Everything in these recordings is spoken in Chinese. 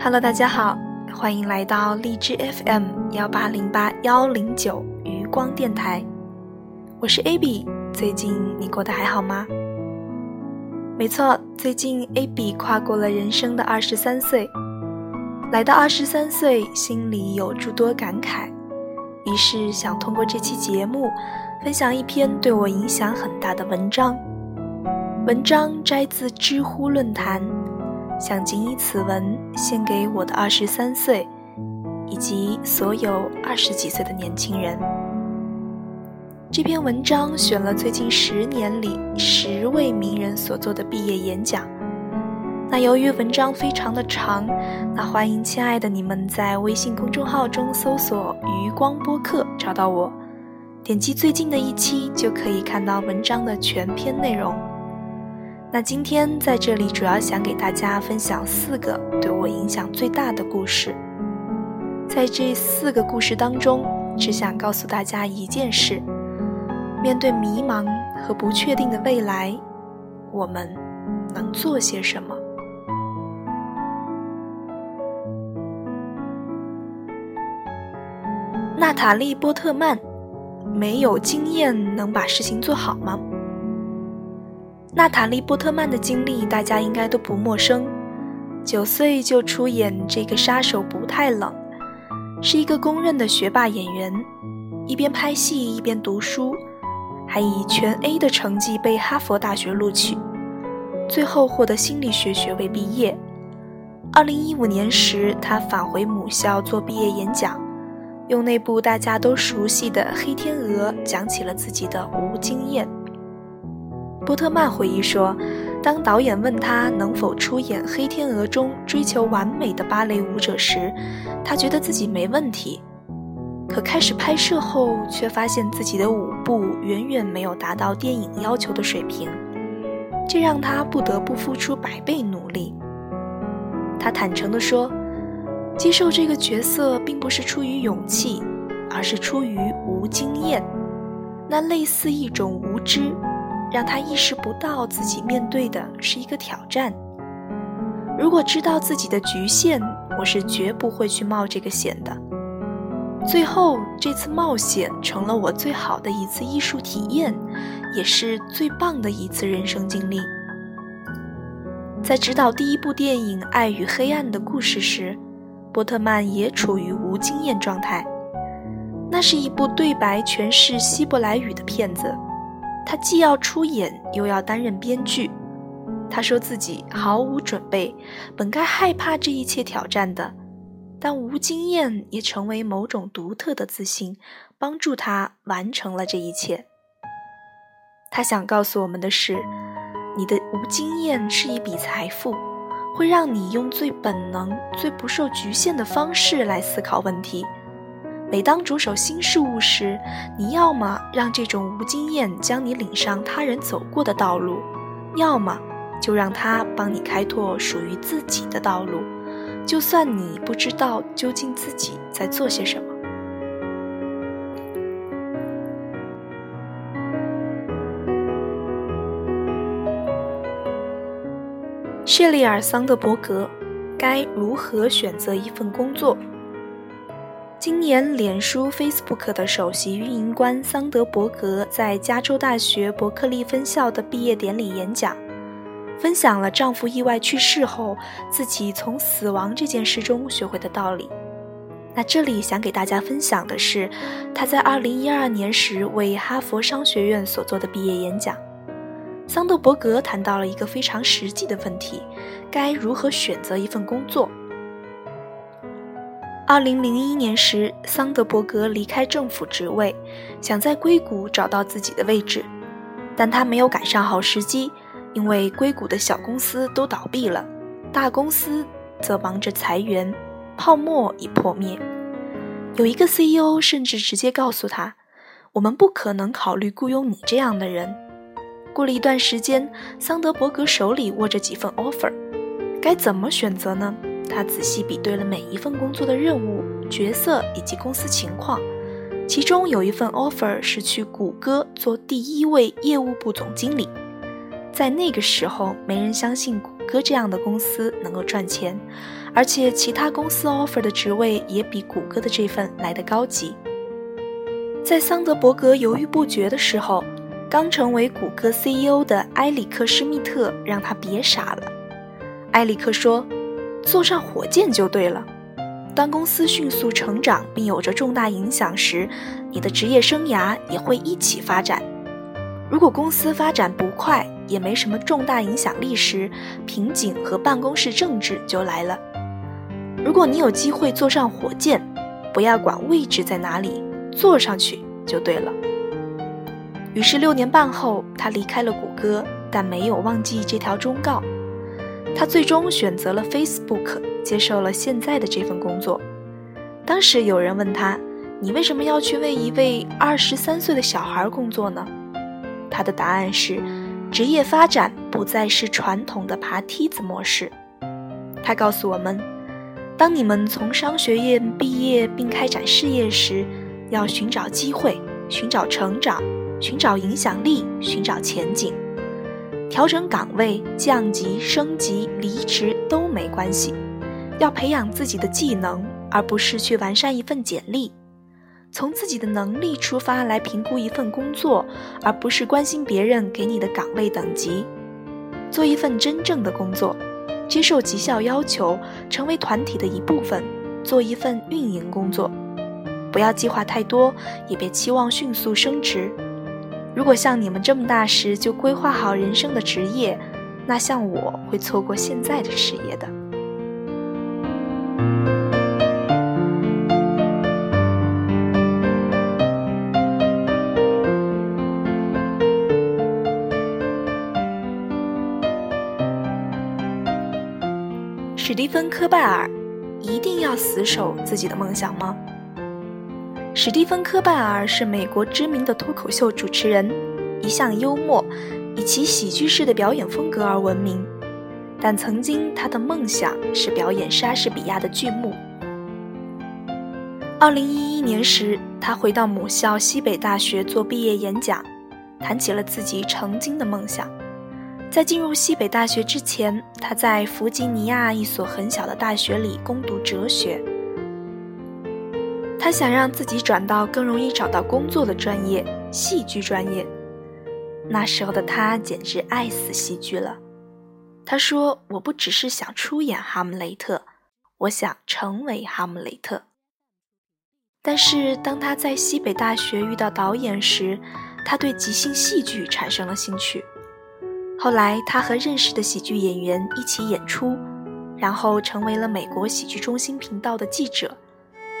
Hello，大家好，欢迎来到荔枝 FM 幺八零八幺零九余光电台，我是 AB。最近你过得还好吗？没错，最近 AB 跨过了人生的二十三岁，来到二十三岁，心里有诸多感慨，于是想通过这期节目，分享一篇对我影响很大的文章。文章摘自知乎论坛。想谨以此文献给我的二十三岁，以及所有二十几岁的年轻人。这篇文章选了最近十年里十位名人所做的毕业演讲。那由于文章非常的长，那欢迎亲爱的你们在微信公众号中搜索“余光播客”找到我，点击最近的一期就可以看到文章的全篇内容。那今天在这里主要想给大家分享四个对我影响最大的故事。在这四个故事当中，只想告诉大家一件事：面对迷茫和不确定的未来，我们能做些什么？娜塔莉·波特曼，没有经验能把事情做好吗？娜塔莉·波特曼的经历，大家应该都不陌生。九岁就出演《这个杀手不太冷》，是一个公认的学霸演员，一边拍戏一边读书，还以全 A 的成绩被哈佛大学录取，最后获得心理学学位毕业。二零一五年时，他返回母校做毕业演讲，用那部大家都熟悉的《黑天鹅》讲起了自己的无经验。波特曼回忆说：“当导演问他能否出演《黑天鹅》中追求完美的芭蕾舞者时，他觉得自己没问题。可开始拍摄后，却发现自己的舞步远远没有达到电影要求的水平，这让他不得不付出百倍努力。”他坦诚地说：“接受这个角色并不是出于勇气，而是出于无经验，那类似一种无知。”让他意识不到自己面对的是一个挑战。如果知道自己的局限，我是绝不会去冒这个险的。最后，这次冒险成了我最好的一次艺术体验，也是最棒的一次人生经历。在指导第一部电影《爱与黑暗的故事》时，波特曼也处于无经验状态。那是一部对白全是希伯来语的片子。他既要出演，又要担任编剧。他说自己毫无准备，本该害怕这一切挑战的，但无经验也成为某种独特的自信，帮助他完成了这一切。他想告诉我们的是，你的无经验是一笔财富，会让你用最本能、最不受局限的方式来思考问题。每当着手新事物时，你要么让这种无经验将你领上他人走过的道路，要么就让他帮你开拓属于自己的道路，就算你不知道究竟自己在做些什么。谢利尔·桑德伯格，该如何选择一份工作？今年，脸书 （Facebook） 的首席运营官桑德伯格在加州大学伯克利分校的毕业典礼演讲，分享了丈夫意外去世后自己从死亡这件事中学会的道理。那这里想给大家分享的是他在2012年时为哈佛商学院所做的毕业演讲。桑德伯格谈到了一个非常实际的问题：该如何选择一份工作？二零零一年时，桑德伯格离开政府职位，想在硅谷找到自己的位置，但他没有赶上好时机，因为硅谷的小公司都倒闭了，大公司则忙着裁员，泡沫已破灭。有一个 CEO 甚至直接告诉他：“我们不可能考虑雇佣你这样的人。”过了一段时间，桑德伯格手里握着几份 offer，该怎么选择呢？他仔细比对了每一份工作的任务、角色以及公司情况，其中有一份 offer 是去谷歌做第一位业务部总经理。在那个时候，没人相信谷歌这样的公司能够赚钱，而且其他公司 offer 的职位也比谷歌的这份来得高级。在桑德伯格犹豫不决的时候，刚成为谷歌 CEO 的埃里克·施密特让他别傻了。埃里克说：“坐上火箭就对了。当公司迅速成长并有着重大影响时，你的职业生涯也会一起发展。如果公司发展不快，也没什么重大影响力时，瓶颈和办公室政治就来了。如果你有机会坐上火箭，不要管位置在哪里，坐上去就对了。”于是六年半后，他离开了谷歌，但没有忘记这条忠告。他最终选择了 Facebook，接受了现在的这份工作。当时有人问他：“你为什么要去为一位二十三岁的小孩工作呢？”他的答案是：职业发展不再是传统的爬梯子模式。他告诉我们：“当你们从商学院毕业并开展事业时，要寻找机会，寻找成长。”寻找影响力，寻找前景，调整岗位、降级、升级、离职都没关系。要培养自己的技能，而不是去完善一份简历。从自己的能力出发来评估一份工作，而不是关心别人给你的岗位等级。做一份真正的工作，接受绩效要求，成为团体的一部分，做一份运营工作。不要计划太多，也别期望迅速升职。如果像你们这么大时就规划好人生的职业，那像我会错过现在的事业的。史蒂芬·科拜尔一定要死守自己的梦想吗？史蒂芬·科拜尔是美国知名的脱口秀主持人，一向幽默，以其喜剧式的表演风格而闻名。但曾经他的梦想是表演莎士比亚的剧目。二零一一年时，他回到母校西北大学做毕业演讲，谈起了自己曾经的梦想。在进入西北大学之前，他在弗吉尼亚一所很小的大学里攻读哲学。他想让自己转到更容易找到工作的专业——戏剧专业。那时候的他简直爱死戏剧了。他说：“我不只是想出演哈姆雷特，我想成为哈姆雷特。”但是当他在西北大学遇到导演时，他对即兴戏剧产生了兴趣。后来，他和认识的喜剧演员一起演出，然后成为了美国喜剧中心频道的记者。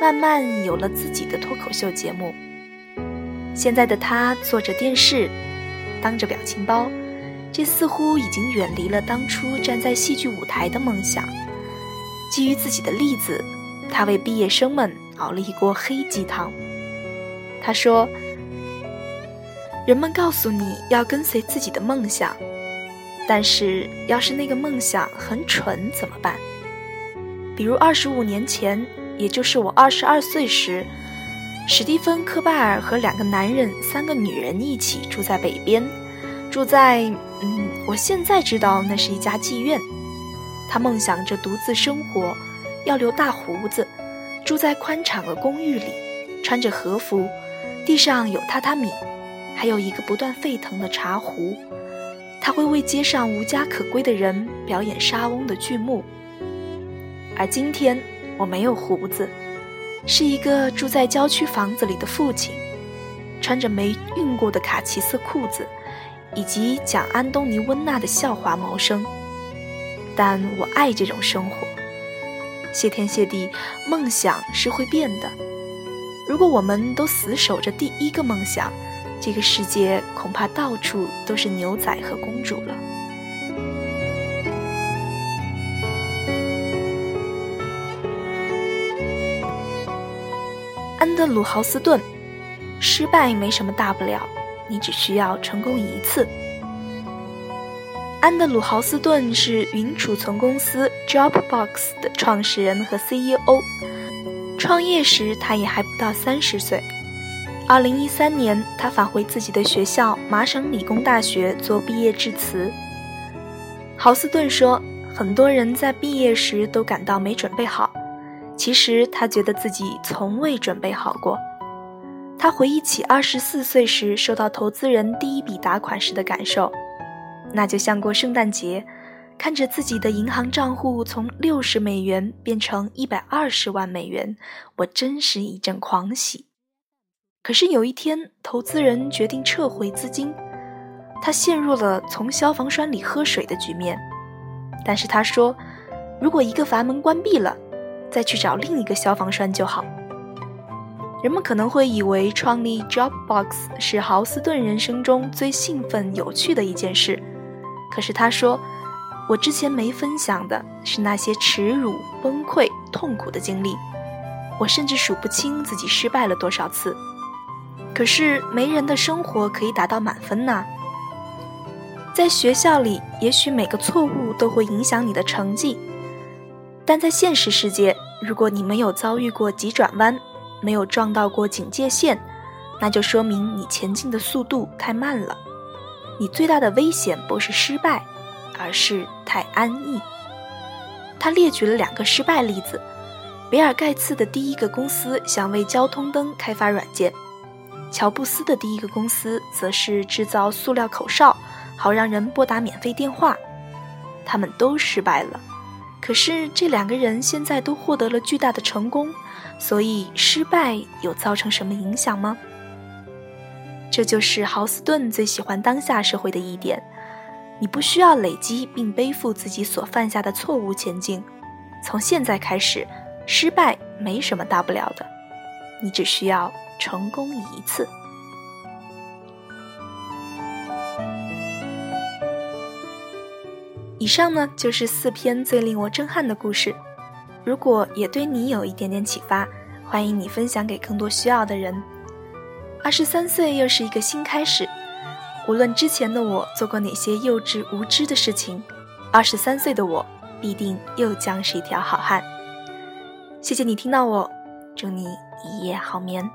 慢慢有了自己的脱口秀节目。现在的他做着电视，当着表情包，这似乎已经远离了当初站在戏剧舞台的梦想。基于自己的例子，他为毕业生们熬了一锅黑鸡汤。他说：“人们告诉你要跟随自己的梦想，但是要是那个梦想很蠢怎么办？比如二十五年前。”也就是我二十二岁时，史蒂芬·科拜尔和两个男人、三个女人一起住在北边，住在……嗯，我现在知道那是一家妓院。他梦想着独自生活，要留大胡子，住在宽敞的公寓里，穿着和服，地上有榻榻米，还有一个不断沸腾的茶壶。他会为街上无家可归的人表演沙翁的剧目，而今天。我没有胡子，是一个住在郊区房子里的父亲，穿着没熨过的卡其色裤子，以及讲安东尼·温纳的笑话谋生。但我爱这种生活。谢天谢地，梦想是会变的。如果我们都死守着第一个梦想，这个世界恐怕到处都是牛仔和公主了。安德鲁·豪斯顿，失败没什么大不了，你只需要成功一次。安德鲁·豪斯顿是云储存公司 Dropbox 的创始人和 CEO。创业时他也还不到三十岁。二零一三年，他返回自己的学校麻省理工大学做毕业致辞。豪斯顿说：“很多人在毕业时都感到没准备好，其实他觉得自己从未准备好过。他回忆起二十四岁时收到投资人第一笔打款时的感受，那就像过圣诞节，看着自己的银行账户从六十美元变成一百二十万美元，我真是一阵狂喜。可是有一天，投资人决定撤回资金，他陷入了从消防栓里喝水的局面。但是他说，如果一个阀门关闭了，再去找另一个消防栓就好。人们可能会以为创立 Dropbox 是豪斯顿人生中最兴奋、有趣的一件事。可是他说，我之前没分享的是那些耻辱、崩溃、痛苦的经历。我甚至数不清自己失败了多少次。可是没人的生活可以达到满分呐。在学校里，也许每个错误都会影响你的成绩，但在现实世界，如果你没有遭遇过急转弯，没有撞到过警戒线，那就说明你前进的速度太慢了。你最大的危险不是失败，而是太安逸。他列举了两个失败例子：比尔·盖茨的第一个公司想为交通灯开发软件，乔布斯的第一个公司则是制造塑料口哨，好让人拨打免费电话。他们都失败了，可是这两个人现在都获得了巨大的成功。所以，失败有造成什么影响吗？这就是豪斯顿最喜欢当下社会的一点：你不需要累积并背负自己所犯下的错误前进。从现在开始，失败没什么大不了的，你只需要成功一次。以上呢，就是四篇最令我震撼的故事。如果也对你有一点点启发，欢迎你分享给更多需要的人。二十三岁又是一个新开始，无论之前的我做过哪些幼稚无知的事情，二十三岁的我必定又将是一条好汉。谢谢你听到我，祝你一夜好眠。